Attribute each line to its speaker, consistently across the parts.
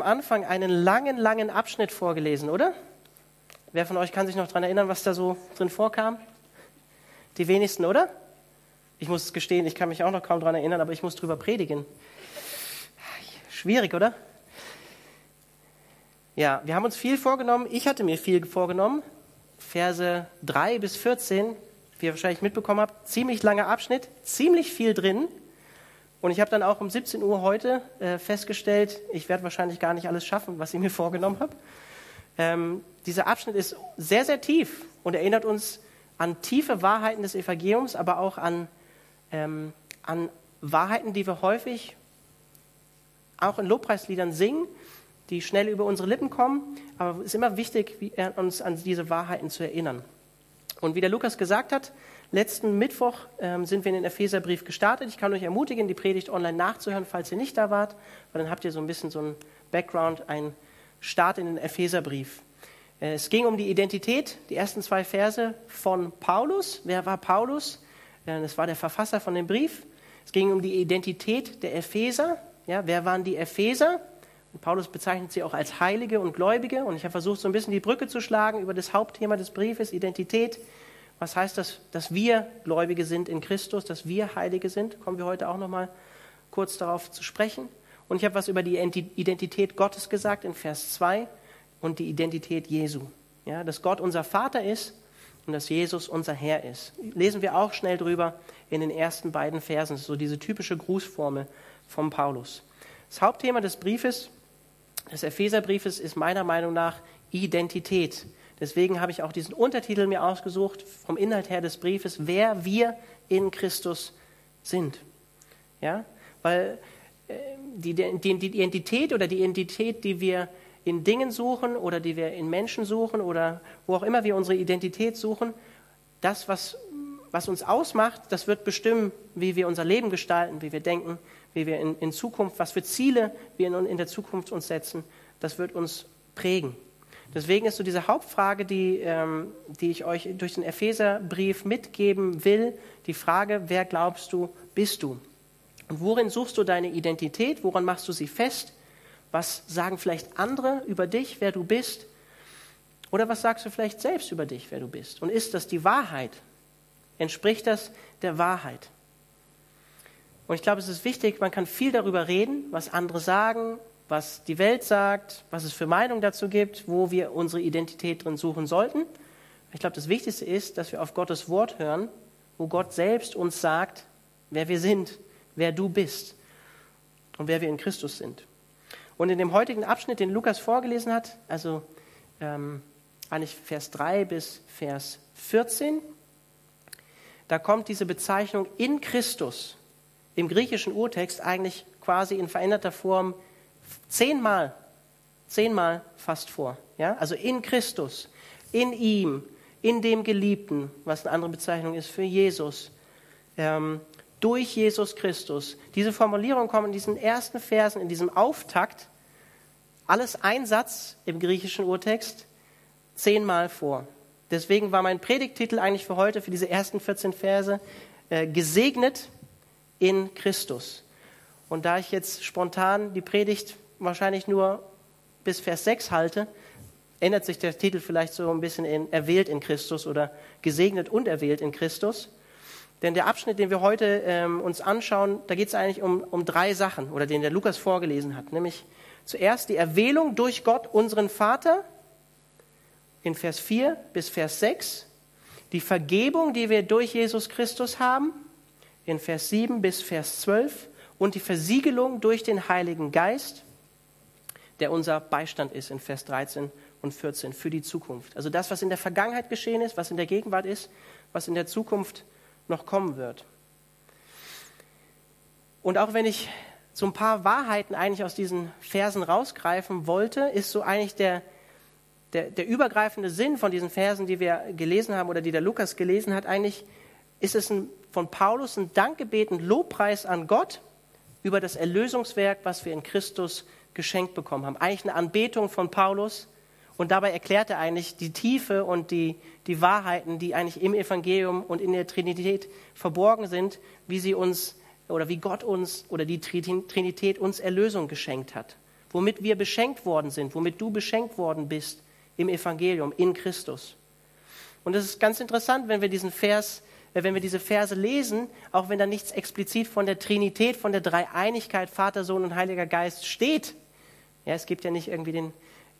Speaker 1: am Anfang einen langen, langen Abschnitt vorgelesen, oder? Wer von euch kann sich noch daran erinnern, was da so drin vorkam? Die wenigsten, oder? Ich muss es gestehen, ich kann mich auch noch kaum daran erinnern, aber ich muss drüber predigen. Schwierig, oder? Ja, wir haben uns viel vorgenommen. Ich hatte mir viel vorgenommen. Verse 3 bis 14, wie ihr wahrscheinlich mitbekommen habt, ziemlich langer Abschnitt, ziemlich viel drin. Und ich habe dann auch um 17 Uhr heute äh, festgestellt, ich werde wahrscheinlich gar nicht alles schaffen, was ich mir vorgenommen habe. Ähm, dieser Abschnitt ist sehr, sehr tief und erinnert uns an tiefe Wahrheiten des Evangeliums, aber auch an, ähm, an Wahrheiten, die wir häufig auch in Lobpreisliedern singen, die schnell über unsere Lippen kommen. Aber es ist immer wichtig, uns an diese Wahrheiten zu erinnern. Und wie der Lukas gesagt hat, Letzten Mittwoch ähm, sind wir in den Epheserbrief gestartet. Ich kann euch ermutigen, die Predigt online nachzuhören, falls ihr nicht da wart, weil dann habt ihr so ein bisschen so einen Background, einen Start in den Epheserbrief. Äh, es ging um die Identität, die ersten zwei Verse von Paulus. Wer war Paulus? Äh, das war der Verfasser von dem Brief. Es ging um die Identität der Epheser. Ja, wer waren die Epheser? Und Paulus bezeichnet sie auch als Heilige und Gläubige. Und ich habe versucht, so ein bisschen die Brücke zu schlagen über das Hauptthema des Briefes, Identität. Was heißt das, dass wir Gläubige sind in Christus, dass wir Heilige sind? Kommen wir heute auch noch mal kurz darauf zu sprechen. Und ich habe was über die Identität Gottes gesagt in Vers 2 und die Identität Jesu. Ja, dass Gott unser Vater ist und dass Jesus unser Herr ist. Lesen wir auch schnell drüber in den ersten beiden Versen. Das ist so diese typische Grußformel von Paulus. Das Hauptthema des Briefes, des Epheserbriefes, ist meiner Meinung nach Identität. Deswegen habe ich auch diesen Untertitel mir ausgesucht, vom Inhalt her des Briefes, wer wir in Christus sind. Ja? Weil äh, die, die, die Identität oder die Identität, die wir in Dingen suchen oder die wir in Menschen suchen oder wo auch immer wir unsere Identität suchen, das, was, was uns ausmacht, das wird bestimmen, wie wir unser Leben gestalten, wie wir denken, wie wir in, in Zukunft, was für Ziele wir in, in der Zukunft uns setzen, das wird uns prägen. Deswegen ist so diese Hauptfrage, die, ähm, die ich euch durch den Epheserbrief mitgeben will, die Frage, wer glaubst du, bist du? Und worin suchst du deine Identität? Woran machst du sie fest? Was sagen vielleicht andere über dich, wer du bist? Oder was sagst du vielleicht selbst über dich, wer du bist? Und ist das die Wahrheit? Entspricht das der Wahrheit? Und ich glaube, es ist wichtig, man kann viel darüber reden, was andere sagen, was die Welt sagt, was es für Meinungen dazu gibt, wo wir unsere Identität drin suchen sollten. Ich glaube, das Wichtigste ist, dass wir auf Gottes Wort hören, wo Gott selbst uns sagt, wer wir sind, wer du bist und wer wir in Christus sind. Und in dem heutigen Abschnitt, den Lukas vorgelesen hat, also ähm, eigentlich Vers 3 bis Vers 14, da kommt diese Bezeichnung in Christus im griechischen Urtext eigentlich quasi in veränderter Form zehnmal, zehnmal fast vor. Ja? Also in Christus, in ihm, in dem Geliebten, was eine andere Bezeichnung ist für Jesus, ähm, durch Jesus Christus. Diese Formulierung kommt in diesen ersten Versen, in diesem Auftakt, alles ein Satz im griechischen Urtext, zehnmal vor. Deswegen war mein Predigtitel eigentlich für heute, für diese ersten 14 Verse, äh, gesegnet in Christus. Und da ich jetzt spontan die Predigt wahrscheinlich nur bis Vers 6 halte, ändert sich der Titel vielleicht so ein bisschen in erwählt in Christus oder gesegnet und erwählt in Christus. Denn der Abschnitt, den wir heute ähm, uns anschauen, da geht es eigentlich um, um drei Sachen, oder den der Lukas vorgelesen hat. Nämlich zuerst die Erwählung durch Gott, unseren Vater, in Vers 4 bis Vers 6. Die Vergebung, die wir durch Jesus Christus haben, in Vers 7 bis Vers 12. Und die Versiegelung durch den Heiligen Geist, der unser Beistand ist in Vers 13 und 14 für die Zukunft. Also das, was in der Vergangenheit geschehen ist, was in der Gegenwart ist, was in der Zukunft noch kommen wird. Und auch wenn ich so ein paar Wahrheiten eigentlich aus diesen Versen rausgreifen wollte, ist so eigentlich der, der, der übergreifende Sinn von diesen Versen, die wir gelesen haben oder die der Lukas gelesen hat, eigentlich ist es ein, von Paulus ein Dankgebet, ein Lobpreis an Gott über das Erlösungswerk, was wir in Christus geschenkt bekommen haben. Eigentlich eine Anbetung von Paulus. Und dabei erklärt er eigentlich die Tiefe und die, die Wahrheiten, die eigentlich im Evangelium und in der Trinität verborgen sind, wie sie uns oder wie Gott uns oder die Trinität uns Erlösung geschenkt hat. womit wir beschenkt worden sind, womit du beschenkt worden bist im Evangelium, in Christus. Und es ist ganz interessant, wenn wir diesen Vers, wenn wir diese Verse lesen, auch wenn da nichts explizit von der Trinität, von der Dreieinigkeit, Vater, Sohn und Heiliger Geist steht. Ja, es gibt ja nicht irgendwie den,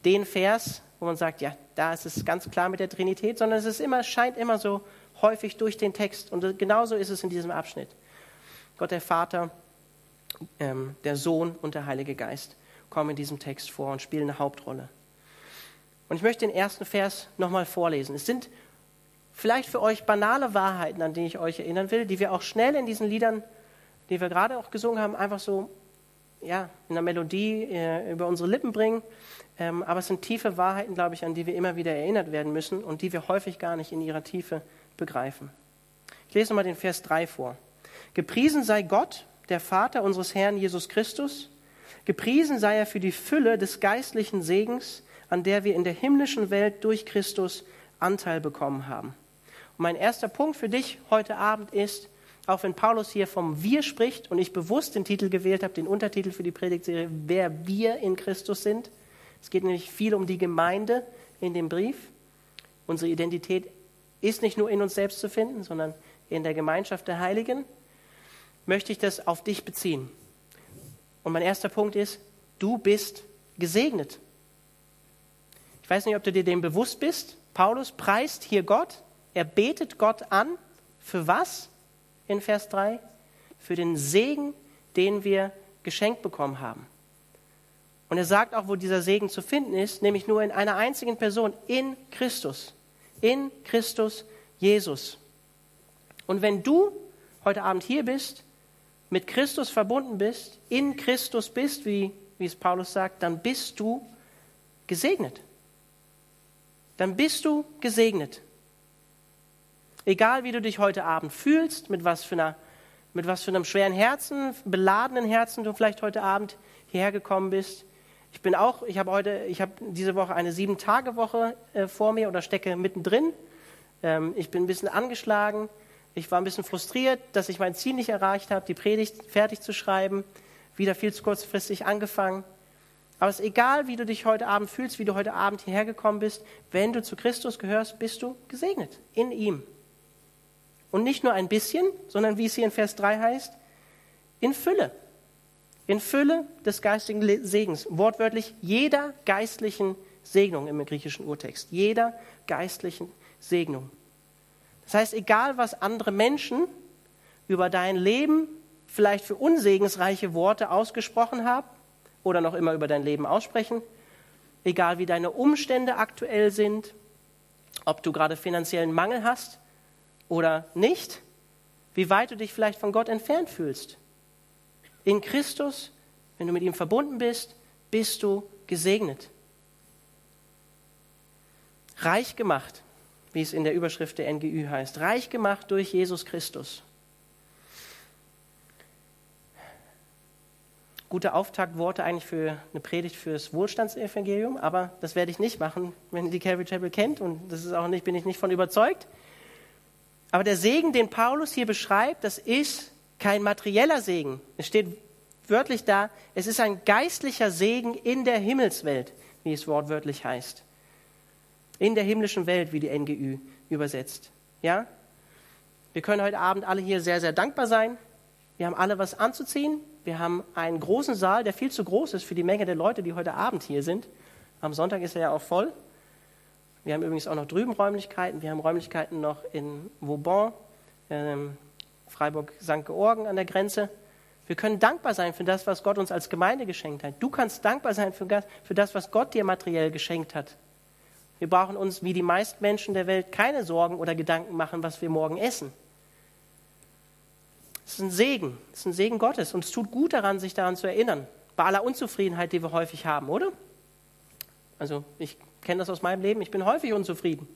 Speaker 1: den Vers, wo man sagt, ja, da ist es ganz klar mit der Trinität, sondern es ist immer, scheint immer so häufig durch den Text. Und genauso ist es in diesem Abschnitt. Gott der Vater, ähm, der Sohn und der Heilige Geist kommen in diesem Text vor und spielen eine Hauptrolle. Und ich möchte den ersten Vers nochmal vorlesen. Es sind vielleicht für euch banale Wahrheiten, an die ich euch erinnern will, die wir auch schnell in diesen Liedern, die wir gerade auch gesungen haben, einfach so ja, in der Melodie äh, über unsere Lippen bringen. Ähm, aber es sind tiefe Wahrheiten, glaube ich, an die wir immer wieder erinnert werden müssen und die wir häufig gar nicht in ihrer Tiefe begreifen. Ich lese nochmal den Vers 3 vor. Gepriesen sei Gott, der Vater unseres Herrn Jesus Christus. Gepriesen sei er für die Fülle des geistlichen Segens, an der wir in der himmlischen Welt durch Christus Anteil bekommen haben. Mein erster Punkt für dich heute Abend ist, auch wenn Paulus hier vom Wir spricht und ich bewusst den Titel gewählt habe, den Untertitel für die Predigtserie, wer wir in Christus sind. Es geht nämlich viel um die Gemeinde in dem Brief. Unsere Identität ist nicht nur in uns selbst zu finden, sondern in der Gemeinschaft der Heiligen. Möchte ich das auf dich beziehen. Und mein erster Punkt ist, du bist gesegnet. Ich weiß nicht, ob du dir dem bewusst bist. Paulus preist hier Gott. Er betet Gott an. Für was? In Vers 3. Für den Segen, den wir geschenkt bekommen haben. Und er sagt auch, wo dieser Segen zu finden ist, nämlich nur in einer einzigen Person, in Christus. In Christus Jesus. Und wenn du heute Abend hier bist, mit Christus verbunden bist, in Christus bist, wie, wie es Paulus sagt, dann bist du gesegnet dann bist du gesegnet. Egal wie du dich heute Abend fühlst, mit was für, einer, mit was für einem schweren Herzen, beladenen Herzen du vielleicht heute Abend hierher gekommen bist. Ich bin auch, ich habe heute, ich habe diese Woche eine Sieben-Tage-Woche äh, vor mir oder stecke mittendrin. Ähm, ich bin ein bisschen angeschlagen. Ich war ein bisschen frustriert, dass ich mein Ziel nicht erreicht habe, die Predigt fertig zu schreiben. Wieder viel zu kurzfristig angefangen. Aber es ist egal, wie du dich heute Abend fühlst, wie du heute Abend hierher gekommen bist. Wenn du zu Christus gehörst, bist du gesegnet in ihm. Und nicht nur ein bisschen, sondern wie es hier in Vers 3 heißt, in Fülle. In Fülle des geistigen Segens. Wortwörtlich jeder geistlichen Segnung im griechischen Urtext. Jeder geistlichen Segnung. Das heißt, egal was andere Menschen über dein Leben vielleicht für unsegensreiche Worte ausgesprochen haben, oder noch immer über dein Leben aussprechen, egal wie deine Umstände aktuell sind, ob du gerade finanziellen Mangel hast oder nicht, wie weit du dich vielleicht von Gott entfernt fühlst. In Christus, wenn du mit ihm verbunden bist, bist du gesegnet. Reich gemacht, wie es in der Überschrift der NGÜ heißt, reich gemacht durch Jesus Christus. gute Auftaktworte eigentlich für eine Predigt fürs Wohlstandsevangelium, aber das werde ich nicht machen, wenn ihr die Calvary Chapel kennt und das ist auch nicht, bin ich nicht von überzeugt. Aber der Segen, den Paulus hier beschreibt, das ist kein materieller Segen. Es steht wörtlich da, es ist ein geistlicher Segen in der Himmelswelt, wie es wortwörtlich heißt. In der himmlischen Welt, wie die NGÜ übersetzt. Ja? Wir können heute Abend alle hier sehr, sehr dankbar sein. Wir haben alle was anzuziehen. Wir haben einen großen Saal, der viel zu groß ist für die Menge der Leute, die heute Abend hier sind. Am Sonntag ist er ja auch voll. Wir haben übrigens auch noch drüben Räumlichkeiten. Wir haben Räumlichkeiten noch in Vauban, ähm, Freiburg-St. Georgen an der Grenze. Wir können dankbar sein für das, was Gott uns als Gemeinde geschenkt hat. Du kannst dankbar sein für das, was Gott dir materiell geschenkt hat. Wir brauchen uns, wie die meisten Menschen der Welt, keine Sorgen oder Gedanken machen, was wir morgen essen. Es ist ein Segen. Es ist ein Segen Gottes. Und es tut gut daran, sich daran zu erinnern. Bei aller Unzufriedenheit, die wir häufig haben, oder? Also ich kenne das aus meinem Leben. Ich bin häufig unzufrieden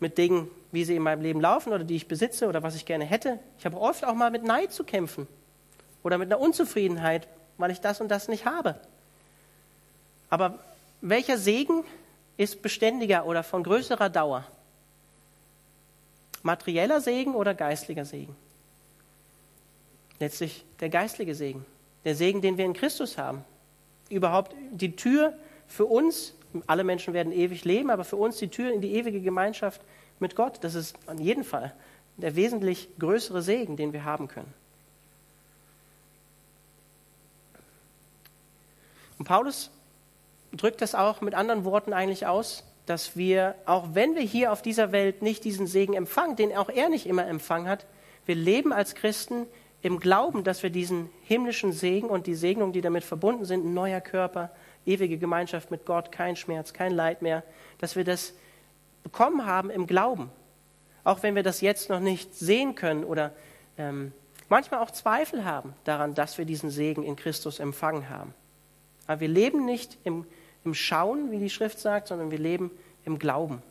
Speaker 1: mit Dingen, wie sie in meinem Leben laufen oder die ich besitze oder was ich gerne hätte. Ich habe oft auch mal mit Neid zu kämpfen oder mit einer Unzufriedenheit, weil ich das und das nicht habe. Aber welcher Segen ist beständiger oder von größerer Dauer? Materieller Segen oder geistlicher Segen? letztlich der geistliche Segen. Der Segen, den wir in Christus haben. überhaupt die Tür für uns, alle Menschen werden ewig leben, aber für uns die Tür in die ewige Gemeinschaft mit Gott. Das ist an jeden Fall der wesentlich größere Segen, den wir haben können. Und Paulus drückt das auch mit anderen Worten eigentlich aus, dass wir, auch wenn wir hier auf dieser Welt nicht diesen Segen empfangen, den auch er nicht immer empfangen hat, wir leben als Christen im Glauben, dass wir diesen himmlischen Segen und die Segnung, die damit verbunden sind, ein neuer Körper, ewige Gemeinschaft mit Gott, kein Schmerz, kein Leid mehr, dass wir das bekommen haben im Glauben. Auch wenn wir das jetzt noch nicht sehen können oder ähm, manchmal auch Zweifel haben daran, dass wir diesen Segen in Christus empfangen haben. Aber wir leben nicht im, im Schauen, wie die Schrift sagt, sondern wir leben im Glauben.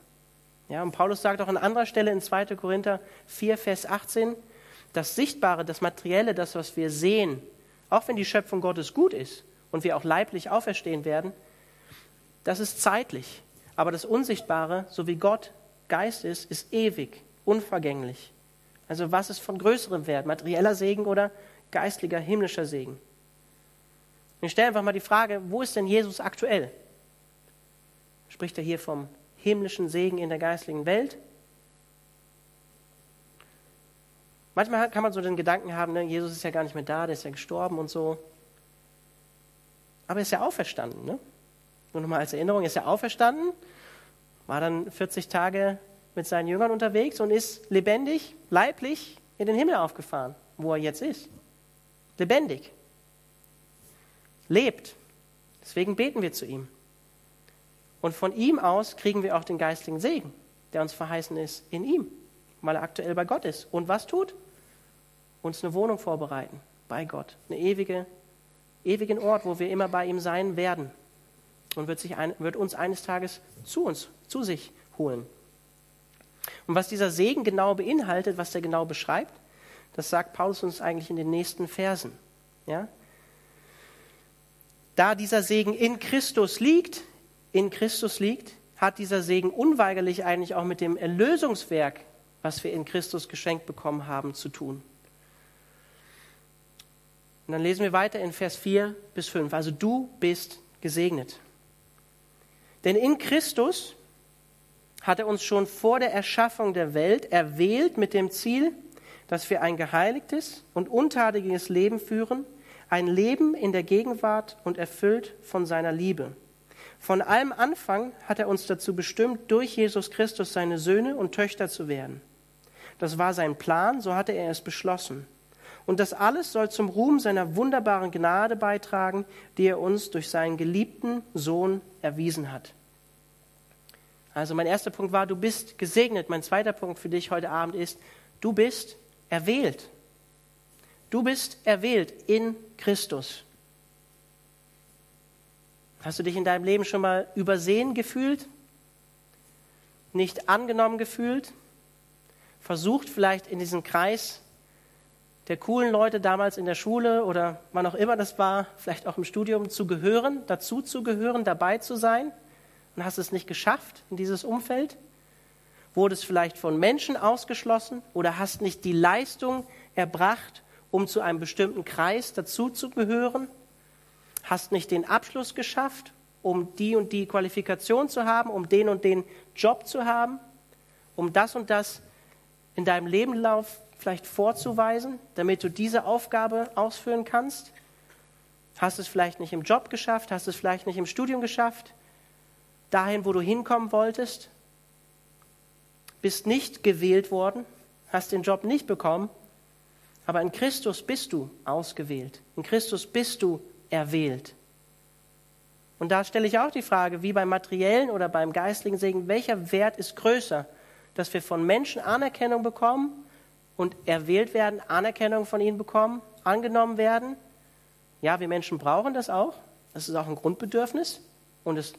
Speaker 1: Ja, und Paulus sagt auch an anderer Stelle in 2. Korinther 4, Vers 18, das Sichtbare, das Materielle, das, was wir sehen, auch wenn die Schöpfung Gottes gut ist und wir auch leiblich auferstehen werden, das ist zeitlich. Aber das Unsichtbare, so wie Gott Geist ist, ist ewig, unvergänglich. Also was ist von größerem Wert, materieller Segen oder geistlicher, himmlischer Segen? Ich stelle einfach mal die Frage, wo ist denn Jesus aktuell? Spricht er hier vom himmlischen Segen in der geistlichen Welt? Manchmal kann man so den Gedanken haben, ne, Jesus ist ja gar nicht mehr da, der ist ja gestorben und so. Aber er ist ja auferstanden. Ne? Nur nochmal als Erinnerung, er ist ja auferstanden, war dann 40 Tage mit seinen Jüngern unterwegs und ist lebendig, leiblich in den Himmel aufgefahren, wo er jetzt ist. Lebendig lebt. Deswegen beten wir zu ihm. Und von ihm aus kriegen wir auch den geistigen Segen, der uns verheißen ist in ihm, weil er aktuell bei Gott ist. Und was tut? Uns eine Wohnung vorbereiten bei Gott, eine ewige, ewigen Ort, wo wir immer bei ihm sein werden. Und wird, sich ein, wird uns eines Tages zu uns, zu sich holen. Und was dieser Segen genau beinhaltet, was der genau beschreibt, das sagt Paulus uns eigentlich in den nächsten Versen. Ja? Da dieser Segen in Christus liegt, in Christus liegt, hat dieser Segen unweigerlich eigentlich auch mit dem Erlösungswerk, was wir in Christus geschenkt bekommen haben, zu tun. Und dann lesen wir weiter in Vers 4 bis 5. Also du bist gesegnet. Denn in Christus hat er uns schon vor der Erschaffung der Welt erwählt mit dem Ziel, dass wir ein geheiligtes und untadiges Leben führen ein Leben in der Gegenwart und erfüllt von seiner Liebe. Von allem Anfang hat er uns dazu bestimmt, durch Jesus Christus seine Söhne und Töchter zu werden. Das war sein Plan, so hatte er es beschlossen. Und das alles soll zum Ruhm seiner wunderbaren Gnade beitragen, die er uns durch seinen geliebten Sohn erwiesen hat. Also mein erster Punkt war, du bist gesegnet. Mein zweiter Punkt für dich heute Abend ist, du bist erwählt. Du bist erwählt in Christus. Hast du dich in deinem Leben schon mal übersehen gefühlt? Nicht angenommen gefühlt? Versucht vielleicht in diesen Kreis der coolen Leute damals in der Schule oder wann auch immer das war, vielleicht auch im Studium zu gehören, dazu zu gehören, dabei zu sein und hast es nicht geschafft in dieses Umfeld? Wurdest vielleicht von Menschen ausgeschlossen oder hast nicht die Leistung erbracht, um zu einem bestimmten Kreis dazuzugehören, hast nicht den Abschluss geschafft, um die und die Qualifikation zu haben, um den und den Job zu haben, um das und das in deinem Lebenlauf vielleicht vorzuweisen, damit du diese Aufgabe ausführen kannst. Hast es vielleicht nicht im Job geschafft, hast es vielleicht nicht im Studium geschafft, dahin, wo du hinkommen wolltest, bist nicht gewählt worden, hast den Job nicht bekommen aber in Christus bist du ausgewählt. In Christus bist du erwählt. Und da stelle ich auch die Frage, wie beim materiellen oder beim geistlichen Segen, welcher Wert ist größer? Dass wir von Menschen Anerkennung bekommen und erwählt werden, Anerkennung von ihnen bekommen, angenommen werden. Ja, wir Menschen brauchen das auch. Das ist auch ein Grundbedürfnis. Und es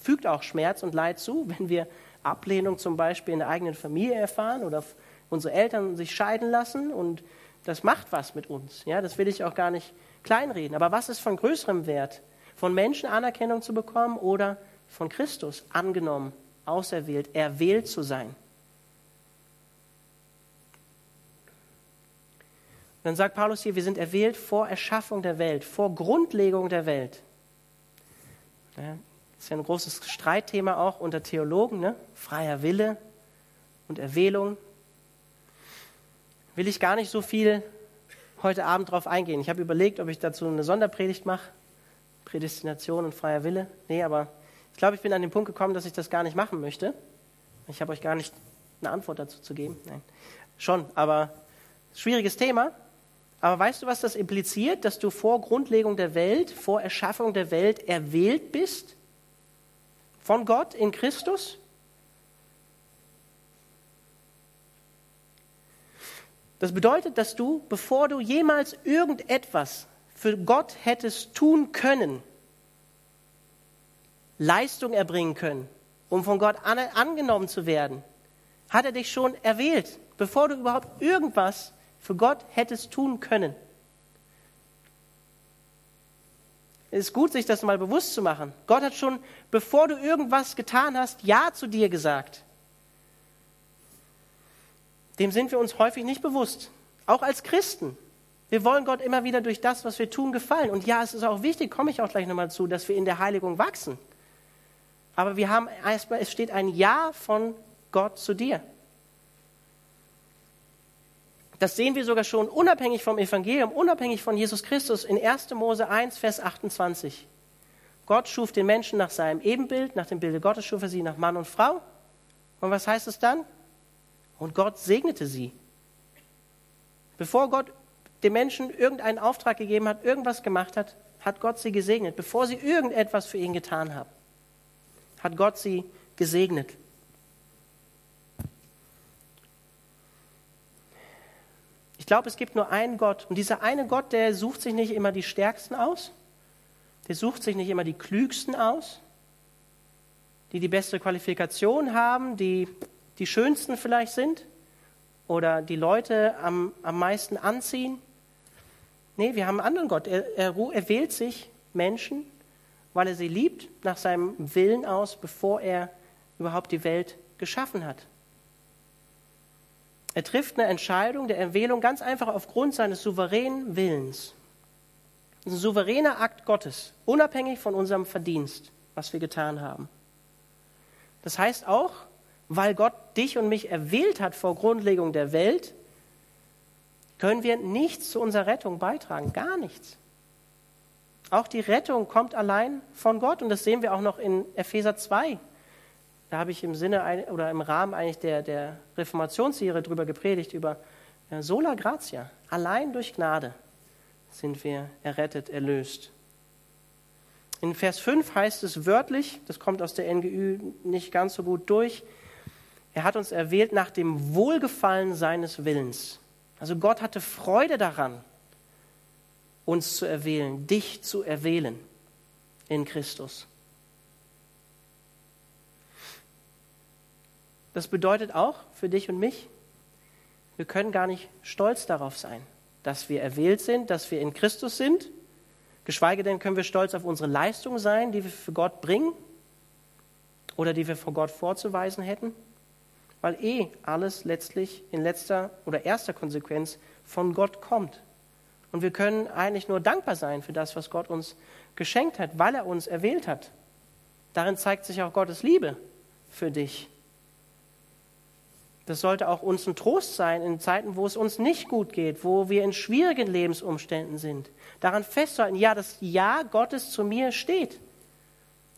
Speaker 1: fügt auch Schmerz und Leid zu, wenn wir Ablehnung zum Beispiel in der eigenen Familie erfahren oder unsere Eltern sich scheiden lassen und das macht was mit uns. Ja, das will ich auch gar nicht kleinreden. Aber was ist von größerem Wert? Von Menschen Anerkennung zu bekommen oder von Christus angenommen, auserwählt, erwählt zu sein? Dann sagt Paulus hier, wir sind erwählt vor Erschaffung der Welt, vor Grundlegung der Welt. Ja, ist ja ein großes Streitthema auch unter Theologen, ne? freier Wille und Erwählung. Will ich gar nicht so viel heute Abend drauf eingehen. Ich habe überlegt, ob ich dazu eine Sonderpredigt mache. Prädestination und freier Wille. Nee, aber ich glaube, ich bin an den Punkt gekommen, dass ich das gar nicht machen möchte. Ich habe euch gar nicht eine Antwort dazu zu geben. Nein. Schon, aber schwieriges Thema. Aber weißt du, was das impliziert? Dass du vor Grundlegung der Welt, vor Erschaffung der Welt erwählt bist? Von Gott in Christus? Das bedeutet, dass du, bevor du jemals irgendetwas für Gott hättest tun können, Leistung erbringen können, um von Gott an, angenommen zu werden, hat er dich schon erwählt, bevor du überhaupt irgendwas für Gott hättest tun können. Es ist gut, sich das mal bewusst zu machen. Gott hat schon, bevor du irgendwas getan hast, Ja zu dir gesagt. Dem sind wir uns häufig nicht bewusst. Auch als Christen. Wir wollen Gott immer wieder durch das, was wir tun, gefallen. Und ja, es ist auch wichtig, komme ich auch gleich nochmal zu, dass wir in der Heiligung wachsen. Aber wir haben erstmal, es steht ein Ja von Gott zu dir. Das sehen wir sogar schon unabhängig vom Evangelium, unabhängig von Jesus Christus in 1. Mose 1, Vers 28. Gott schuf den Menschen nach seinem Ebenbild, nach dem Bilde Gottes schuf er sie nach Mann und Frau. Und was heißt es dann? Und Gott segnete sie. Bevor Gott dem Menschen irgendeinen Auftrag gegeben hat, irgendwas gemacht hat, hat Gott sie gesegnet. Bevor sie irgendetwas für ihn getan haben, hat Gott sie gesegnet. Glaube, es gibt nur einen Gott. Und dieser eine Gott, der sucht sich nicht immer die Stärksten aus. Der sucht sich nicht immer die Klügsten aus, die die beste Qualifikation haben, die die Schönsten vielleicht sind oder die Leute am, am meisten anziehen. Nee, wir haben einen anderen Gott. Er, er, er wählt sich Menschen, weil er sie liebt, nach seinem Willen aus, bevor er überhaupt die Welt geschaffen hat. Er trifft eine Entscheidung der Erwählung ganz einfach aufgrund seines souveränen Willens. Das ist ein souveräner Akt Gottes, unabhängig von unserem Verdienst, was wir getan haben. Das heißt auch, weil Gott dich und mich erwählt hat vor Grundlegung der Welt, können wir nichts zu unserer Rettung beitragen, gar nichts. Auch die Rettung kommt allein von Gott und das sehen wir auch noch in Epheser 2. Da habe ich im Sinne oder im Rahmen eigentlich der, der Reformationsserie drüber gepredigt, über sola gratia. Allein durch Gnade sind wir errettet, erlöst. In Vers 5 heißt es wörtlich, das kommt aus der NGÜ nicht ganz so gut durch, er hat uns erwählt nach dem Wohlgefallen seines Willens. Also Gott hatte Freude daran, uns zu erwählen, dich zu erwählen in Christus. Das bedeutet auch für dich und mich, wir können gar nicht stolz darauf sein, dass wir erwählt sind, dass wir in Christus sind. Geschweige denn können wir stolz auf unsere Leistung sein, die wir für Gott bringen oder die wir vor Gott vorzuweisen hätten weil eh alles letztlich in letzter oder erster Konsequenz von Gott kommt. Und wir können eigentlich nur dankbar sein für das, was Gott uns geschenkt hat, weil er uns erwählt hat. Darin zeigt sich auch Gottes Liebe für dich. Das sollte auch uns ein Trost sein in Zeiten, wo es uns nicht gut geht, wo wir in schwierigen Lebensumständen sind. Daran festzuhalten, ja, das Ja Gottes zu mir steht.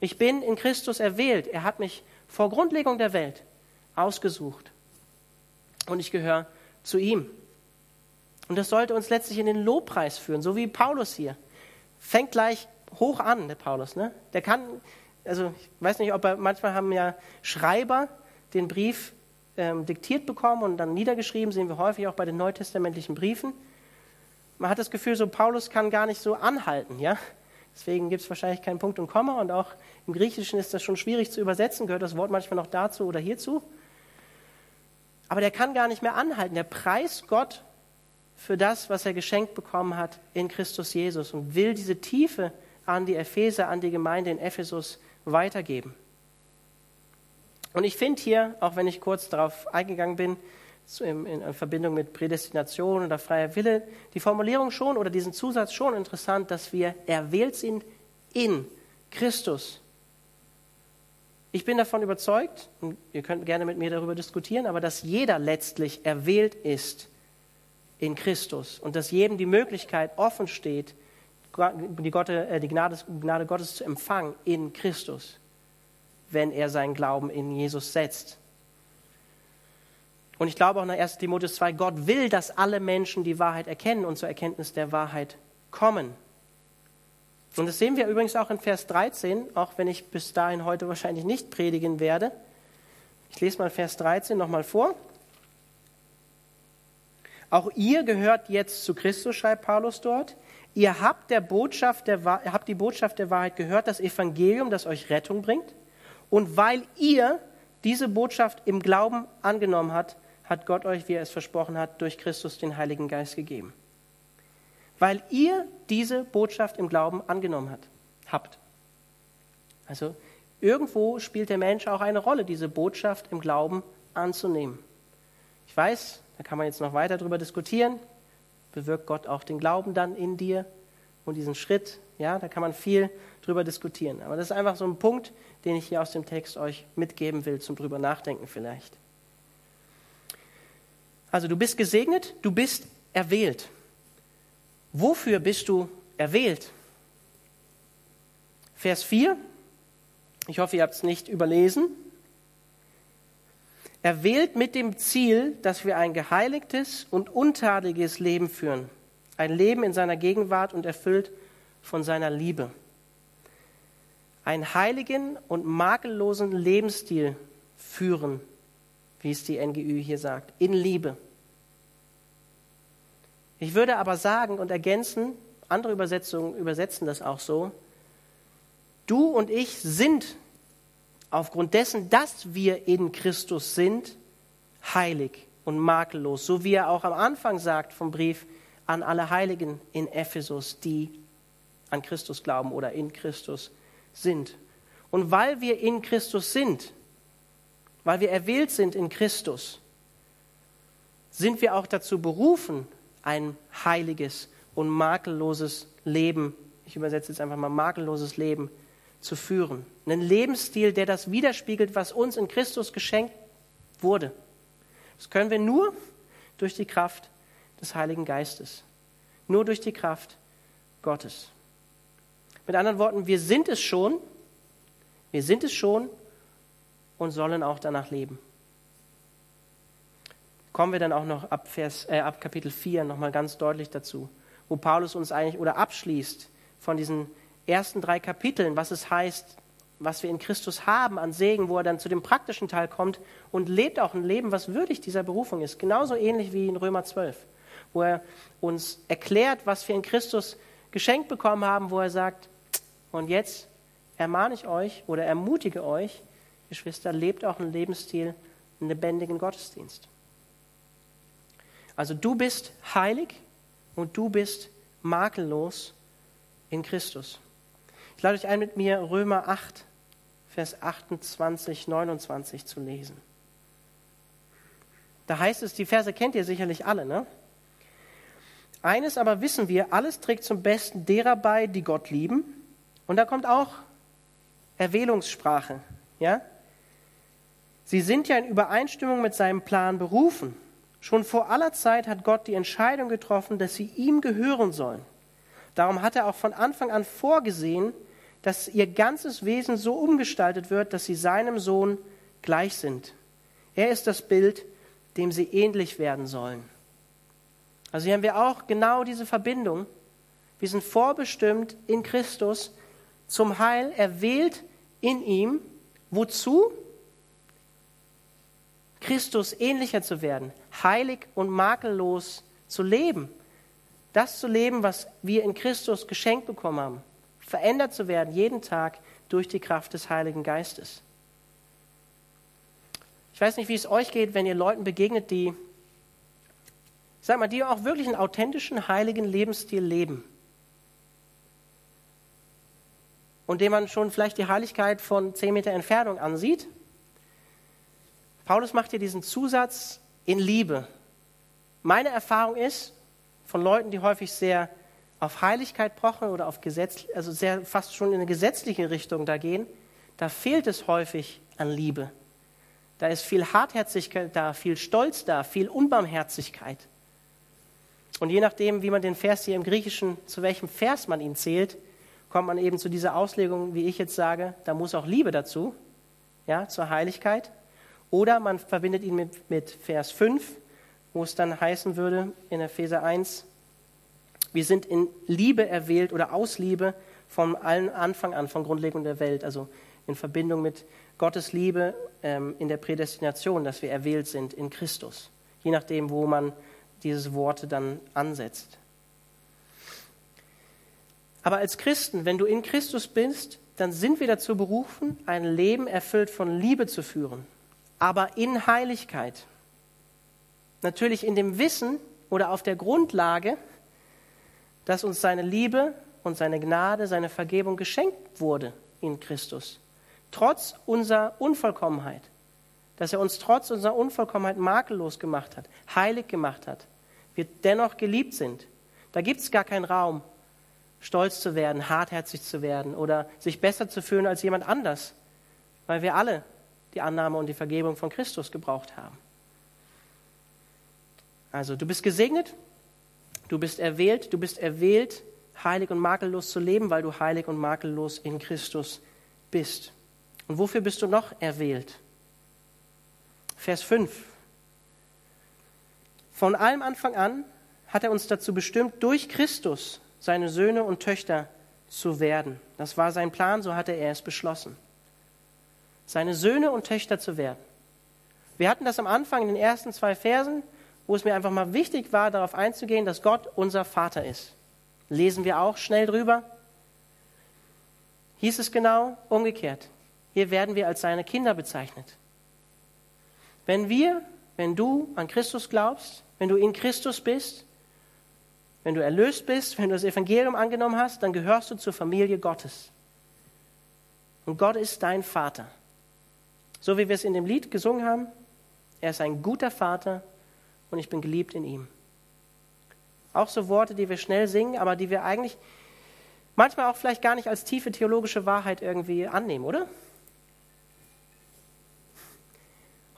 Speaker 1: Ich bin in Christus erwählt. Er hat mich vor Grundlegung der Welt ausgesucht. Und ich gehöre zu ihm. Und das sollte uns letztlich in den Lobpreis führen, so wie Paulus hier. Fängt gleich hoch an, der Paulus. Ne? Der kann, also ich weiß nicht, ob er, manchmal haben ja Schreiber den Brief ähm, diktiert bekommen und dann niedergeschrieben, sehen wir häufig auch bei den neutestamentlichen Briefen. Man hat das Gefühl, so Paulus kann gar nicht so anhalten, ja. Deswegen gibt es wahrscheinlich keinen Punkt und Komma und auch im Griechischen ist das schon schwierig zu übersetzen, gehört das Wort manchmal noch dazu oder hierzu. Aber der kann gar nicht mehr anhalten. Der preist Gott für das, was er geschenkt bekommen hat in Christus Jesus und will diese Tiefe an die Epheser, an die Gemeinde in Ephesus weitergeben. Und ich finde hier, auch wenn ich kurz darauf eingegangen bin, in Verbindung mit Prädestination oder freier Wille, die Formulierung schon oder diesen Zusatz schon interessant, dass wir erwählt sind in Christus. Ich bin davon überzeugt, und ihr könnt gerne mit mir darüber diskutieren, aber dass jeder letztlich erwählt ist in Christus und dass jedem die Möglichkeit offen steht, die, äh, Gnade Gottes zu empfangen in Christus, wenn er seinen Glauben in Jesus setzt. Und ich glaube auch nach 1 Timotheus 2, Gott will, dass alle Menschen die Wahrheit erkennen und zur Erkenntnis der Wahrheit kommen. Und das sehen wir übrigens auch in Vers 13, auch wenn ich bis dahin heute wahrscheinlich nicht predigen werde. Ich lese mal Vers 13 nochmal vor. Auch ihr gehört jetzt zu Christus, schreibt Paulus dort. Ihr habt, der Botschaft der, habt die Botschaft der Wahrheit gehört, das Evangelium, das euch Rettung bringt. Und weil ihr diese Botschaft im Glauben angenommen habt, hat Gott euch, wie er es versprochen hat, durch Christus den Heiligen Geist gegeben weil ihr diese Botschaft im Glauben angenommen hat, habt. Also irgendwo spielt der Mensch auch eine Rolle, diese Botschaft im Glauben anzunehmen. Ich weiß, da kann man jetzt noch weiter darüber diskutieren. Bewirkt Gott auch den Glauben dann in dir und diesen Schritt? Ja, da kann man viel drüber diskutieren. Aber das ist einfach so ein Punkt, den ich hier aus dem Text euch mitgeben will, zum drüber nachdenken vielleicht. Also du bist gesegnet, du bist erwählt. Wofür bist du erwählt? Vers 4. Ich hoffe, ihr habt es nicht überlesen. Erwählt mit dem Ziel, dass wir ein geheiligtes und untadeliges Leben führen. Ein Leben in seiner Gegenwart und erfüllt von seiner Liebe. Einen heiligen und makellosen Lebensstil führen, wie es die NGÜ hier sagt, in Liebe. Ich würde aber sagen und ergänzen, andere Übersetzungen übersetzen das auch so, du und ich sind aufgrund dessen, dass wir in Christus sind, heilig und makellos, so wie er auch am Anfang sagt vom Brief an alle Heiligen in Ephesus, die an Christus glauben oder in Christus sind. Und weil wir in Christus sind, weil wir erwählt sind in Christus, sind wir auch dazu berufen, ein heiliges und makelloses Leben, ich übersetze jetzt einfach mal makelloses Leben, zu führen. Einen Lebensstil, der das widerspiegelt, was uns in Christus geschenkt wurde. Das können wir nur durch die Kraft des Heiligen Geistes. Nur durch die Kraft Gottes. Mit anderen Worten, wir sind es schon, wir sind es schon und sollen auch danach leben kommen wir dann auch noch ab, Vers, äh, ab Kapitel 4 nochmal ganz deutlich dazu, wo Paulus uns eigentlich oder abschließt von diesen ersten drei Kapiteln, was es heißt, was wir in Christus haben an Segen, wo er dann zu dem praktischen Teil kommt und lebt auch ein Leben, was würdig dieser Berufung ist. Genauso ähnlich wie in Römer 12, wo er uns erklärt, was wir in Christus geschenkt bekommen haben, wo er sagt, und jetzt ermahne ich euch oder ermutige euch, Geschwister, lebt auch einen Lebensstil, einen lebendigen Gottesdienst. Also du bist heilig und du bist makellos in Christus. Ich lade euch ein, mit mir Römer 8, Vers 28, 29 zu lesen. Da heißt es, die Verse kennt ihr sicherlich alle, ne? Eines aber wissen wir, alles trägt zum Besten derer bei, die Gott lieben. Und da kommt auch Erwählungssprache, ja? Sie sind ja in Übereinstimmung mit seinem Plan berufen. Schon vor aller Zeit hat Gott die Entscheidung getroffen, dass sie ihm gehören sollen. Darum hat er auch von Anfang an vorgesehen, dass ihr ganzes Wesen so umgestaltet wird, dass sie seinem Sohn gleich sind. Er ist das Bild, dem sie ähnlich werden sollen. Also hier haben wir auch genau diese Verbindung. Wir sind vorbestimmt in Christus zum Heil, erwählt in ihm. Wozu? Christus ähnlicher zu werden, heilig und makellos zu leben. Das zu leben, was wir in Christus geschenkt bekommen haben. Verändert zu werden jeden Tag durch die Kraft des Heiligen Geistes. Ich weiß nicht, wie es euch geht, wenn ihr Leuten begegnet, die, sag mal, die auch wirklich einen authentischen, heiligen Lebensstil leben. Und dem man schon vielleicht die Heiligkeit von zehn Meter Entfernung ansieht Paulus macht hier diesen Zusatz in Liebe. Meine Erfahrung ist von Leuten, die häufig sehr auf Heiligkeit pochen oder auf Gesetz, also sehr fast schon in eine gesetzliche Richtung da gehen, da fehlt es häufig an Liebe. Da ist viel Hartherzigkeit da, viel Stolz da, viel Unbarmherzigkeit. Und je nachdem, wie man den Vers hier im Griechischen, zu welchem Vers man ihn zählt, kommt man eben zu dieser Auslegung, wie ich jetzt sage, da muss auch Liebe dazu, ja, zur Heiligkeit. Oder man verbindet ihn mit, mit Vers 5, wo es dann heißen würde in Epheser 1, wir sind in Liebe erwählt oder aus Liebe von allen Anfang an, von Grundlegung der Welt. Also in Verbindung mit Gottes Liebe ähm, in der Prädestination, dass wir erwählt sind in Christus. Je nachdem, wo man diese Worte dann ansetzt. Aber als Christen, wenn du in Christus bist, dann sind wir dazu berufen, ein Leben erfüllt von Liebe zu führen, aber in Heiligkeit. Natürlich in dem Wissen oder auf der Grundlage, dass uns seine Liebe und seine Gnade, seine Vergebung geschenkt wurde in Christus trotz unserer Unvollkommenheit, dass er uns trotz unserer Unvollkommenheit makellos gemacht hat, heilig gemacht hat, wir dennoch geliebt sind. Da gibt es gar keinen Raum, stolz zu werden, hartherzig zu werden oder sich besser zu fühlen als jemand anders, weil wir alle die Annahme und die Vergebung von Christus gebraucht haben. Also du bist gesegnet, du bist erwählt, du bist erwählt, heilig und makellos zu leben, weil du heilig und makellos in Christus bist. Und wofür bist du noch erwählt? Vers 5. Von allem Anfang an hat er uns dazu bestimmt, durch Christus seine Söhne und Töchter zu werden. Das war sein Plan, so hatte er es beschlossen. Seine Söhne und Töchter zu werden. Wir hatten das am Anfang in den ersten zwei Versen, wo es mir einfach mal wichtig war, darauf einzugehen, dass Gott unser Vater ist. Lesen wir auch schnell drüber. Hieß es genau umgekehrt. Hier werden wir als seine Kinder bezeichnet. Wenn wir, wenn du an Christus glaubst, wenn du in Christus bist, wenn du erlöst bist, wenn du das Evangelium angenommen hast, dann gehörst du zur Familie Gottes. Und Gott ist dein Vater. So wie wir es in dem Lied gesungen haben, er ist ein guter Vater und ich bin geliebt in ihm. Auch so Worte, die wir schnell singen, aber die wir eigentlich manchmal auch vielleicht gar nicht als tiefe theologische Wahrheit irgendwie annehmen, oder?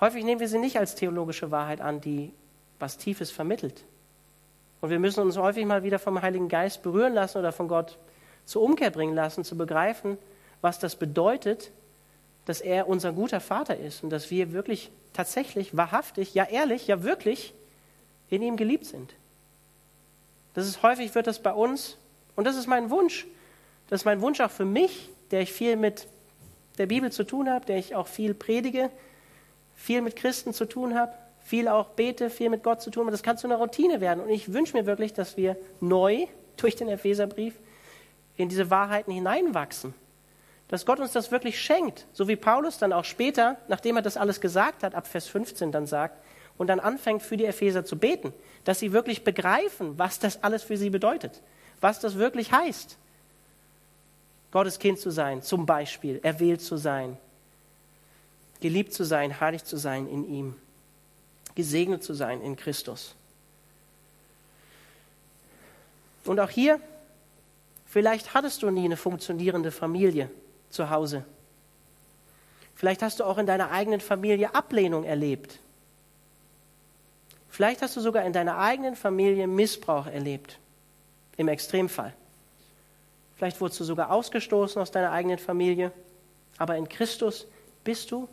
Speaker 1: Häufig nehmen wir sie nicht als theologische Wahrheit an, die was Tiefes vermittelt. Und wir müssen uns häufig mal wieder vom Heiligen Geist berühren lassen oder von Gott zur Umkehr bringen lassen, zu begreifen, was das bedeutet, dass er unser guter Vater ist und dass wir wirklich tatsächlich, wahrhaftig, ja ehrlich, ja wirklich in ihm geliebt sind. Das ist häufig wird das bei uns, und das ist mein Wunsch, das ist mein Wunsch auch für mich, der ich viel mit der Bibel zu tun habe, der ich auch viel predige, viel mit Christen zu tun habe, viel auch bete, viel mit Gott zu tun habe. Das kann zu einer Routine werden. Und ich wünsche mir wirklich, dass wir neu durch den Epheserbrief in diese Wahrheiten hineinwachsen. Dass Gott uns das wirklich schenkt. So wie Paulus dann auch später, nachdem er das alles gesagt hat, ab Vers 15 dann sagt, und dann anfängt für die Epheser zu beten, dass sie wirklich begreifen, was das alles für sie bedeutet, was das wirklich heißt. Gottes Kind zu sein, zum Beispiel, erwählt zu sein, geliebt zu sein, heilig zu sein in ihm, gesegnet zu sein in Christus. Und auch hier, vielleicht hattest du nie eine funktionierende Familie zu Hause. Vielleicht hast du auch in deiner eigenen Familie Ablehnung erlebt. Vielleicht hast du sogar in deiner eigenen Familie Missbrauch erlebt, im Extremfall. Vielleicht wurdest du sogar ausgestoßen aus deiner eigenen Familie, aber in Christus bist du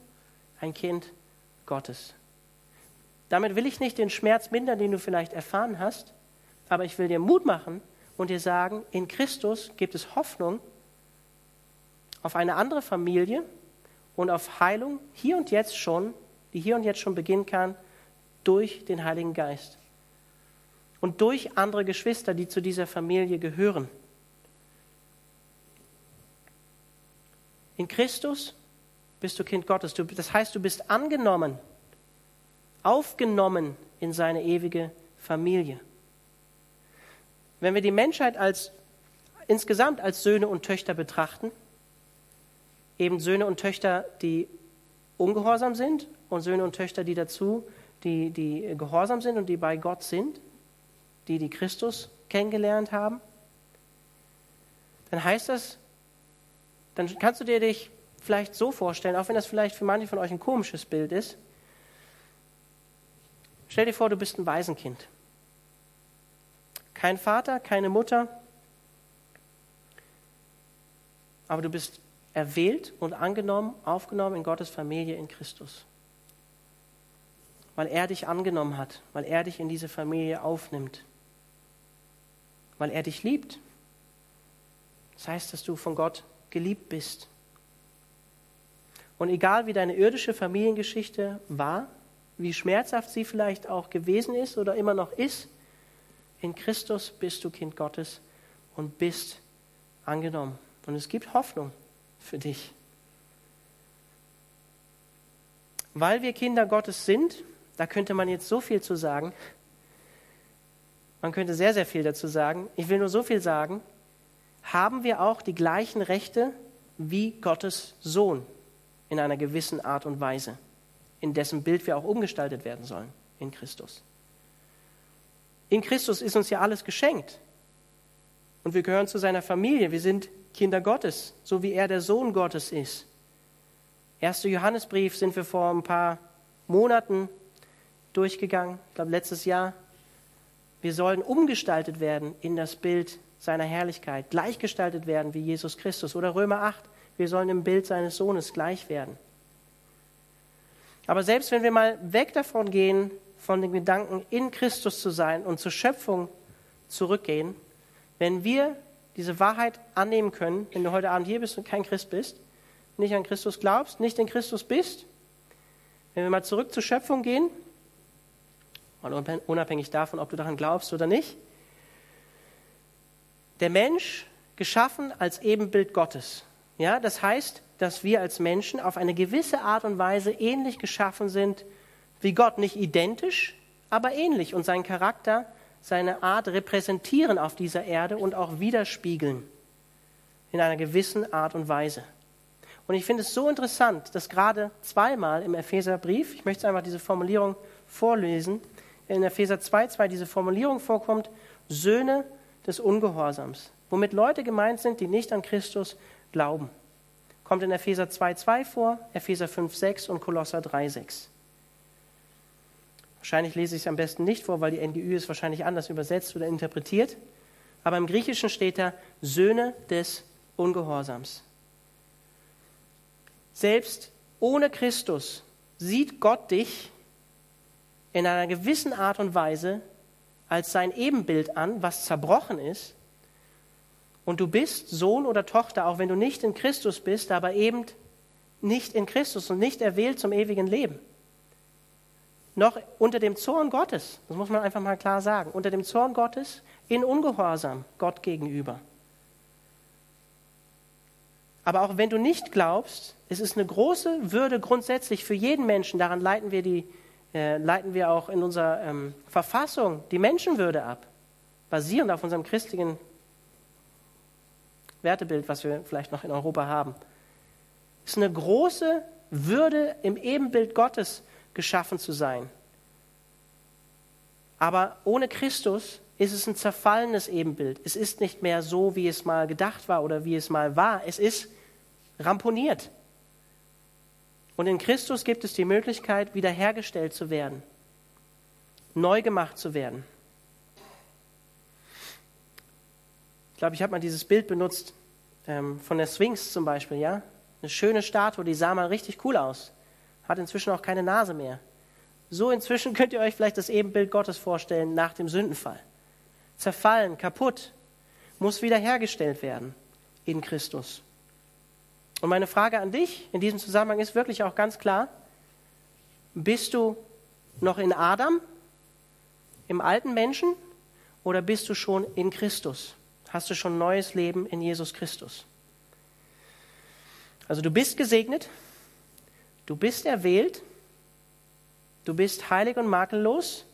Speaker 1: ein Kind Gottes. Damit will ich nicht den Schmerz mindern, den du vielleicht erfahren hast, aber ich will dir Mut machen und dir sagen, in Christus gibt es Hoffnung auf eine andere Familie und auf Heilung hier und jetzt schon, die hier und jetzt schon beginnen kann, durch den Heiligen Geist. Und durch andere Geschwister, die zu dieser Familie gehören. In Christus bist du Kind Gottes. Du, das heißt, du bist angenommen, aufgenommen in seine ewige Familie. Wenn wir die Menschheit als insgesamt als Söhne und Töchter betrachten, eben Söhne und Töchter, die ungehorsam sind und Söhne und Töchter, die dazu, die, die gehorsam sind und die bei Gott sind, die die Christus kennengelernt haben, dann heißt das, dann kannst du dir dich vielleicht so vorstellen, auch wenn das vielleicht für manche von euch ein komisches Bild ist. Stell dir vor, du bist ein Waisenkind. Kein Vater, keine Mutter, aber du bist erwählt und angenommen, aufgenommen in Gottes Familie in Christus. Weil er dich angenommen hat, weil er dich in diese Familie aufnimmt, weil er dich liebt. Das heißt, dass du von Gott geliebt bist. Und egal wie deine irdische Familiengeschichte war, wie schmerzhaft sie vielleicht auch gewesen ist oder immer noch ist, in Christus bist du Kind Gottes und bist angenommen. Und es gibt Hoffnung für dich. Weil wir Kinder Gottes sind, da könnte man jetzt so viel zu sagen. Man könnte sehr, sehr viel dazu sagen. Ich will nur so viel sagen. Haben wir auch die gleichen Rechte wie Gottes Sohn in einer gewissen Art und Weise, in dessen Bild wir auch umgestaltet werden sollen, in Christus. In Christus ist uns ja alles geschenkt. Und wir gehören zu seiner Familie. Wir sind Kinder Gottes, so wie er der Sohn Gottes ist. Erster Johannesbrief sind wir vor ein paar Monaten durchgegangen, ich glaube letztes Jahr. Wir sollen umgestaltet werden in das Bild seiner Herrlichkeit, gleichgestaltet werden wie Jesus Christus. Oder Römer 8, wir sollen im Bild seines Sohnes gleich werden. Aber selbst wenn wir mal weg davon gehen, von den Gedanken in Christus zu sein und zur Schöpfung zurückgehen, wenn wir diese Wahrheit annehmen können, wenn du heute Abend hier bist und kein Christ bist, nicht an Christus glaubst, nicht in Christus bist, wenn wir mal zurück zur Schöpfung gehen, unabhängig davon, ob du daran glaubst oder nicht, der Mensch geschaffen als Ebenbild Gottes. Ja, das heißt, dass wir als Menschen auf eine gewisse Art und Weise ähnlich geschaffen sind wie Gott, nicht identisch, aber ähnlich und sein Charakter seine Art repräsentieren auf dieser Erde und auch widerspiegeln in einer gewissen Art und Weise. Und ich finde es so interessant, dass gerade zweimal im Epheserbrief, ich möchte einfach diese Formulierung vorlesen, in Epheser 2,2 diese Formulierung vorkommt, Söhne des Ungehorsams, womit Leute gemeint sind, die nicht an Christus glauben. Kommt in Epheser 2,2 vor, Epheser 5,6 und Kolosser 3,6. Wahrscheinlich lese ich es am besten nicht vor, weil die NGÜ es wahrscheinlich anders übersetzt oder interpretiert. Aber im Griechischen steht da Söhne des Ungehorsams. Selbst ohne Christus sieht Gott dich in einer gewissen Art und Weise als sein Ebenbild an, was zerbrochen ist. Und du bist Sohn oder Tochter, auch wenn du nicht in Christus bist, aber eben nicht in Christus und nicht erwählt zum ewigen Leben noch unter dem Zorn Gottes, das muss man einfach mal klar sagen, unter dem Zorn Gottes in Ungehorsam Gott gegenüber. Aber auch wenn du nicht glaubst, es ist eine große Würde grundsätzlich für jeden Menschen, daran leiten wir, die, äh, leiten wir auch in unserer ähm, Verfassung die Menschenwürde ab, basierend auf unserem christlichen Wertebild, was wir vielleicht noch in Europa haben. Es ist eine große Würde im Ebenbild Gottes, geschaffen zu sein. Aber ohne Christus ist es ein zerfallenes Ebenbild. Es ist nicht mehr so, wie es mal gedacht war oder wie es mal war. Es ist ramponiert. Und in Christus gibt es die Möglichkeit, wiederhergestellt zu werden, neu gemacht zu werden. Ich glaube, ich habe mal dieses Bild benutzt ähm, von der Sphinx zum Beispiel, ja? Eine schöne Statue, die sah mal richtig cool aus hat inzwischen auch keine Nase mehr. So inzwischen könnt ihr euch vielleicht das Ebenbild Gottes vorstellen nach dem Sündenfall. Zerfallen, kaputt, muss wiederhergestellt werden in Christus. Und meine Frage an dich in diesem Zusammenhang ist wirklich auch ganz klar, bist du noch in Adam, im alten Menschen, oder bist du schon in Christus? Hast du schon neues Leben in Jesus Christus? Also du bist gesegnet, Du bist erwählt, du bist heilig und makellos,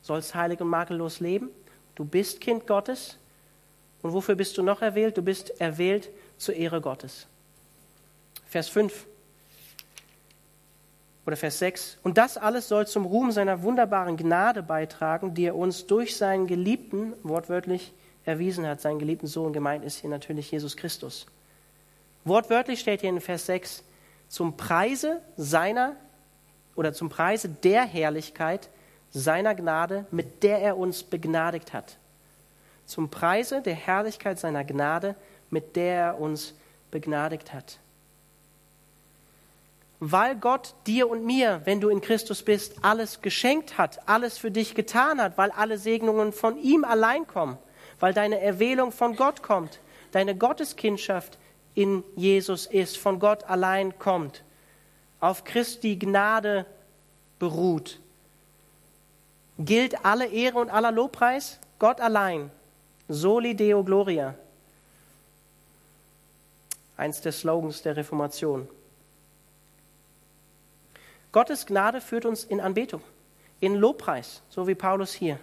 Speaker 1: sollst heilig und makellos leben, du bist Kind Gottes. Und wofür bist du noch erwählt? Du bist erwählt zur Ehre Gottes. Vers 5 oder Vers 6. Und das alles soll zum Ruhm seiner wunderbaren Gnade beitragen, die er uns durch seinen Geliebten, wortwörtlich, erwiesen hat. Seinen geliebten Sohn gemeint ist hier natürlich Jesus Christus. Wortwörtlich steht hier in Vers 6, zum Preise seiner oder zum Preise der Herrlichkeit seiner Gnade, mit der er uns begnadigt hat. Zum Preise der Herrlichkeit seiner Gnade, mit der er uns begnadigt hat. Weil Gott dir und mir, wenn du in Christus bist, alles geschenkt hat, alles für dich getan hat, weil alle Segnungen von ihm allein kommen, weil deine Erwählung von Gott kommt, deine Gotteskindschaft in Jesus ist, von Gott allein kommt, auf Christi Gnade beruht. Gilt alle Ehre und aller Lobpreis Gott allein. Soli Deo Gloria. Eins der Slogans der Reformation. Gottes Gnade führt uns in Anbetung, in Lobpreis, so wie Paulus hier.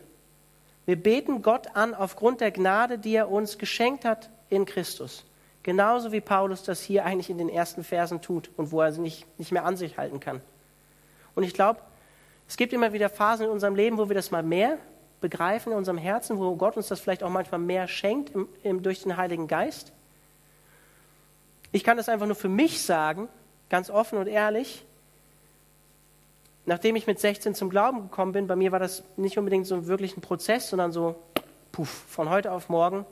Speaker 1: Wir beten Gott an aufgrund der Gnade, die er uns geschenkt hat in Christus. Genauso wie Paulus das hier eigentlich in den ersten Versen tut und wo er sie nicht, nicht mehr an sich halten kann. Und ich glaube, es gibt immer wieder Phasen in unserem Leben, wo wir das mal mehr begreifen in unserem Herzen, wo Gott uns das vielleicht auch manchmal mehr schenkt im, im, durch den Heiligen Geist. Ich kann das einfach nur für mich sagen, ganz offen und ehrlich. Nachdem ich mit 16 zum Glauben gekommen bin, bei mir war das nicht unbedingt so wirklich ein Prozess, sondern so, puff, von heute auf morgen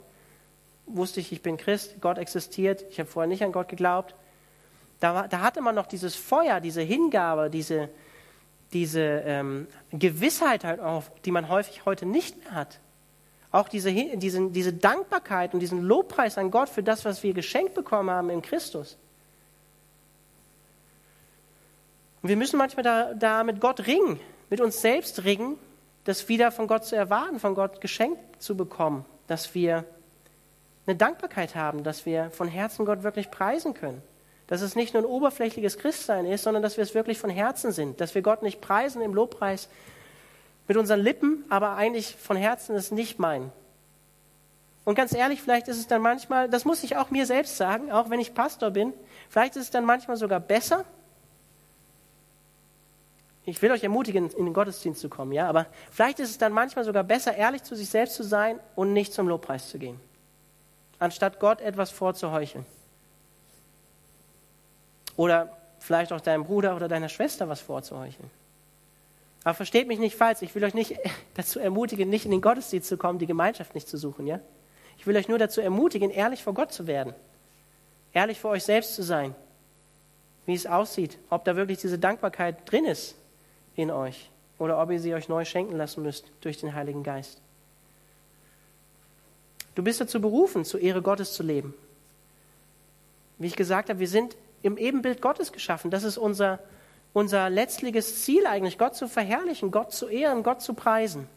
Speaker 1: wusste ich, ich bin Christ, Gott existiert, ich habe vorher nicht an Gott geglaubt. Da, da hatte man noch dieses Feuer, diese Hingabe, diese, diese ähm, Gewissheit halt auch, die man häufig heute nicht mehr hat. Auch diese, diese, diese Dankbarkeit und diesen Lobpreis an Gott für das, was wir geschenkt bekommen haben in Christus. Und wir müssen manchmal da, da mit Gott ringen, mit uns selbst ringen, das wieder von Gott zu erwarten, von Gott geschenkt zu bekommen, dass wir eine Dankbarkeit haben, dass wir von Herzen Gott wirklich preisen können. Dass es nicht nur ein oberflächliches Christsein ist, sondern dass wir es wirklich von Herzen sind. Dass wir Gott nicht preisen im Lobpreis mit unseren Lippen, aber eigentlich von Herzen es nicht meinen. Und ganz ehrlich, vielleicht ist es dann manchmal, das muss ich auch mir selbst sagen, auch wenn ich Pastor bin, vielleicht ist es dann manchmal sogar besser. Ich will euch ermutigen, in den Gottesdienst zu kommen, ja, aber vielleicht ist es dann manchmal sogar besser, ehrlich zu sich selbst zu sein und nicht zum Lobpreis zu gehen anstatt Gott etwas vorzuheucheln. Oder vielleicht auch deinem Bruder oder deiner Schwester was vorzuheucheln. Aber versteht mich nicht falsch, ich will euch nicht dazu ermutigen, nicht in den Gottesdienst zu kommen, die Gemeinschaft nicht zu suchen, ja? Ich will euch nur dazu ermutigen, ehrlich vor Gott zu werden. Ehrlich vor euch selbst zu sein. Wie es aussieht, ob da wirklich diese Dankbarkeit drin ist in euch oder ob ihr sie euch neu schenken lassen müsst durch den Heiligen Geist. Du bist dazu berufen, zur Ehre Gottes zu leben. Wie ich gesagt habe, wir sind im Ebenbild Gottes geschaffen. Das ist unser, unser letztliches Ziel eigentlich, Gott zu verherrlichen, Gott zu ehren, Gott zu preisen.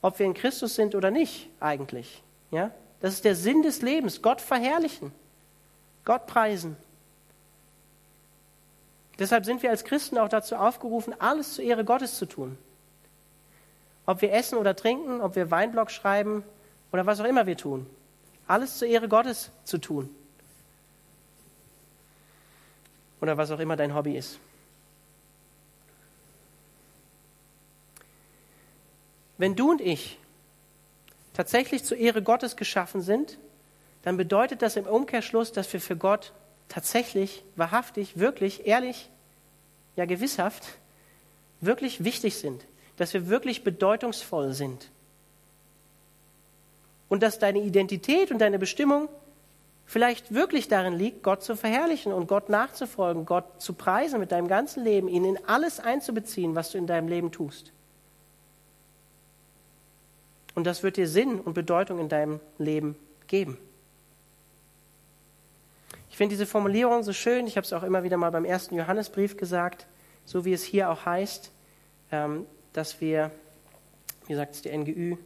Speaker 1: Ob wir in Christus sind oder nicht, eigentlich. Ja? Das ist der Sinn des Lebens, Gott verherrlichen, Gott preisen. Deshalb sind wir als Christen auch dazu aufgerufen, alles zur Ehre Gottes zu tun. Ob wir essen oder trinken, ob wir Weinblock schreiben, oder was auch immer wir tun. Alles zur Ehre Gottes zu tun. Oder was auch immer dein Hobby ist. Wenn du und ich tatsächlich zur Ehre Gottes geschaffen sind, dann bedeutet das im Umkehrschluss, dass wir für Gott tatsächlich, wahrhaftig, wirklich, ehrlich, ja gewisshaft, wirklich wichtig sind, dass wir wirklich bedeutungsvoll sind und dass deine Identität und deine Bestimmung vielleicht wirklich darin liegt, Gott zu verherrlichen und Gott nachzufolgen, Gott zu preisen mit deinem ganzen Leben, ihn in alles einzubeziehen, was du in deinem Leben tust. Und das wird dir Sinn und Bedeutung in deinem Leben geben. Ich finde diese Formulierung so schön. Ich habe es auch immer wieder mal beim ersten Johannesbrief gesagt, so wie es hier auch heißt, ähm, dass wir, wie sagt es die NGÜ,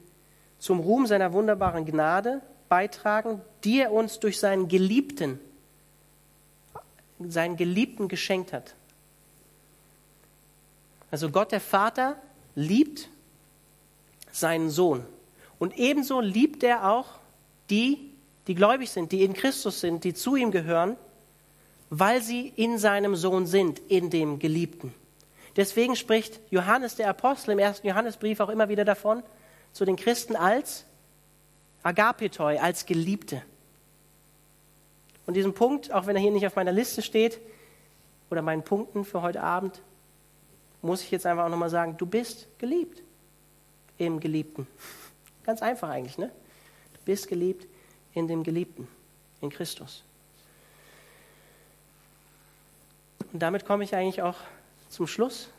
Speaker 1: zum Ruhm seiner wunderbaren Gnade beitragen, die er uns durch seinen Geliebten, seinen Geliebten geschenkt hat. Also Gott der Vater liebt seinen Sohn. Und ebenso liebt er auch die, die gläubig sind, die in Christus sind, die zu ihm gehören, weil sie in seinem Sohn sind, in dem Geliebten. Deswegen spricht Johannes der Apostel im ersten Johannesbrief auch immer wieder davon, zu den Christen als Agapetoi, als Geliebte. Und diesen Punkt, auch wenn er hier nicht auf meiner Liste steht, oder meinen Punkten für heute Abend muss ich jetzt einfach auch nochmal sagen, du bist geliebt im Geliebten. Ganz einfach eigentlich, ne? Du bist geliebt in dem Geliebten, in Christus. Und damit komme ich eigentlich auch zum Schluss.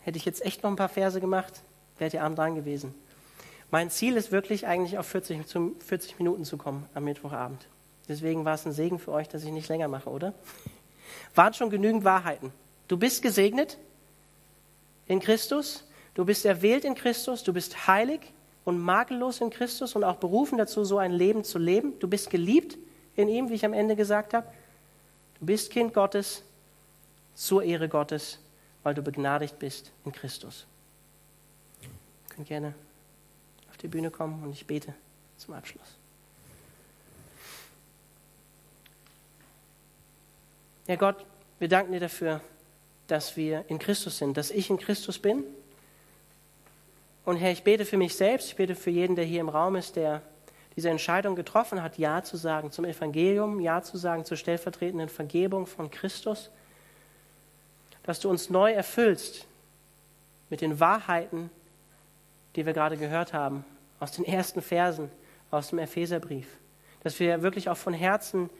Speaker 1: Hätte ich jetzt echt noch ein paar Verse gemacht, wäre der Abend dran gewesen. Mein Ziel ist wirklich eigentlich auf 40, 40 Minuten zu kommen am Mittwochabend. Deswegen war es ein Segen für euch, dass ich nicht länger mache, oder? Waren schon genügend Wahrheiten. Du bist gesegnet in Christus, du bist erwählt in Christus, du bist heilig und makellos in Christus und auch berufen dazu, so ein Leben zu leben. Du bist geliebt in ihm, wie ich am Ende gesagt habe. Du bist Kind Gottes zur Ehre Gottes, weil du begnadigt bist in Christus. Ihr könnt gerne auf die Bühne kommen und ich bete zum Abschluss. Ja Gott, wir danken dir dafür, dass wir in Christus sind, dass ich in Christus bin. Und Herr, ich bete für mich selbst, ich bete für jeden, der hier im Raum ist, der diese Entscheidung getroffen hat, Ja zu sagen zum Evangelium, Ja zu sagen zur stellvertretenden Vergebung von Christus, dass du uns neu erfüllst mit den Wahrheiten, die wir gerade gehört haben, aus den ersten Versen aus dem Epheserbrief. Dass wir wirklich auch von Herzen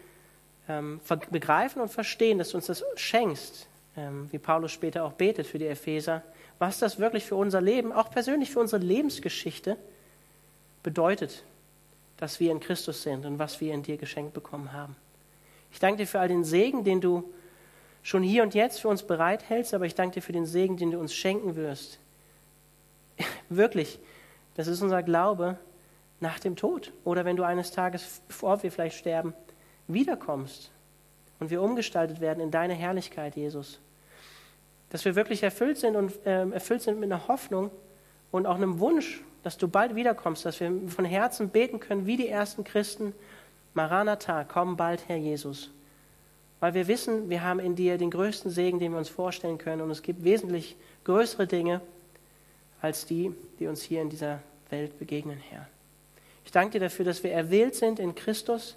Speaker 1: ähm, begreifen und verstehen, dass du uns das schenkst, ähm, wie Paulus später auch betet für die Epheser, was das wirklich für unser Leben, auch persönlich für unsere Lebensgeschichte bedeutet, dass wir in Christus sind und was wir in dir geschenkt bekommen haben. Ich danke dir für all den Segen, den du schon hier und jetzt für uns bereithältst, aber ich danke dir für den Segen, den du uns schenken wirst. Wirklich, das ist unser Glaube nach dem Tod. Oder wenn du eines Tages, bevor wir vielleicht sterben, wiederkommst und wir umgestaltet werden in deine Herrlichkeit, Jesus. Dass wir wirklich erfüllt sind und äh, erfüllt sind mit einer Hoffnung und auch einem Wunsch, dass du bald wiederkommst, dass wir von Herzen beten können, wie die ersten Christen. Maranatha, komm bald, Herr Jesus. Weil wir wissen, wir haben in dir den größten Segen, den wir uns vorstellen können. Und es gibt wesentlich größere Dinge als die, die uns hier in dieser Welt begegnen, Herr. Ich danke dir dafür, dass wir erwählt sind in Christus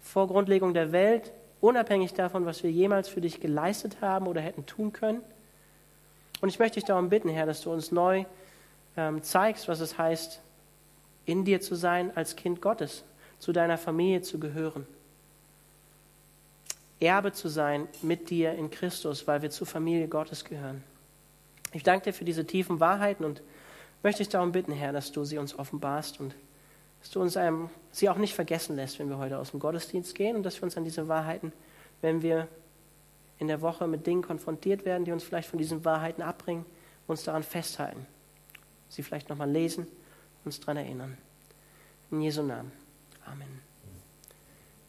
Speaker 1: vor Grundlegung der Welt, unabhängig davon, was wir jemals für dich geleistet haben oder hätten tun können. Und ich möchte dich darum bitten, Herr, dass du uns neu ähm, zeigst, was es heißt, in dir zu sein als Kind Gottes, zu deiner Familie zu gehören. Erbe zu sein mit dir in Christus, weil wir zur Familie Gottes gehören. Ich danke dir für diese tiefen Wahrheiten und möchte dich darum bitten, Herr, dass du sie uns offenbarst und dass du uns einem, sie auch nicht vergessen lässt, wenn wir heute aus dem Gottesdienst gehen und dass wir uns an diese Wahrheiten, wenn wir in der Woche mit Dingen konfrontiert werden, die uns vielleicht von diesen Wahrheiten abbringen, uns daran festhalten. Sie vielleicht nochmal lesen, uns daran erinnern. In Jesu Namen. Amen.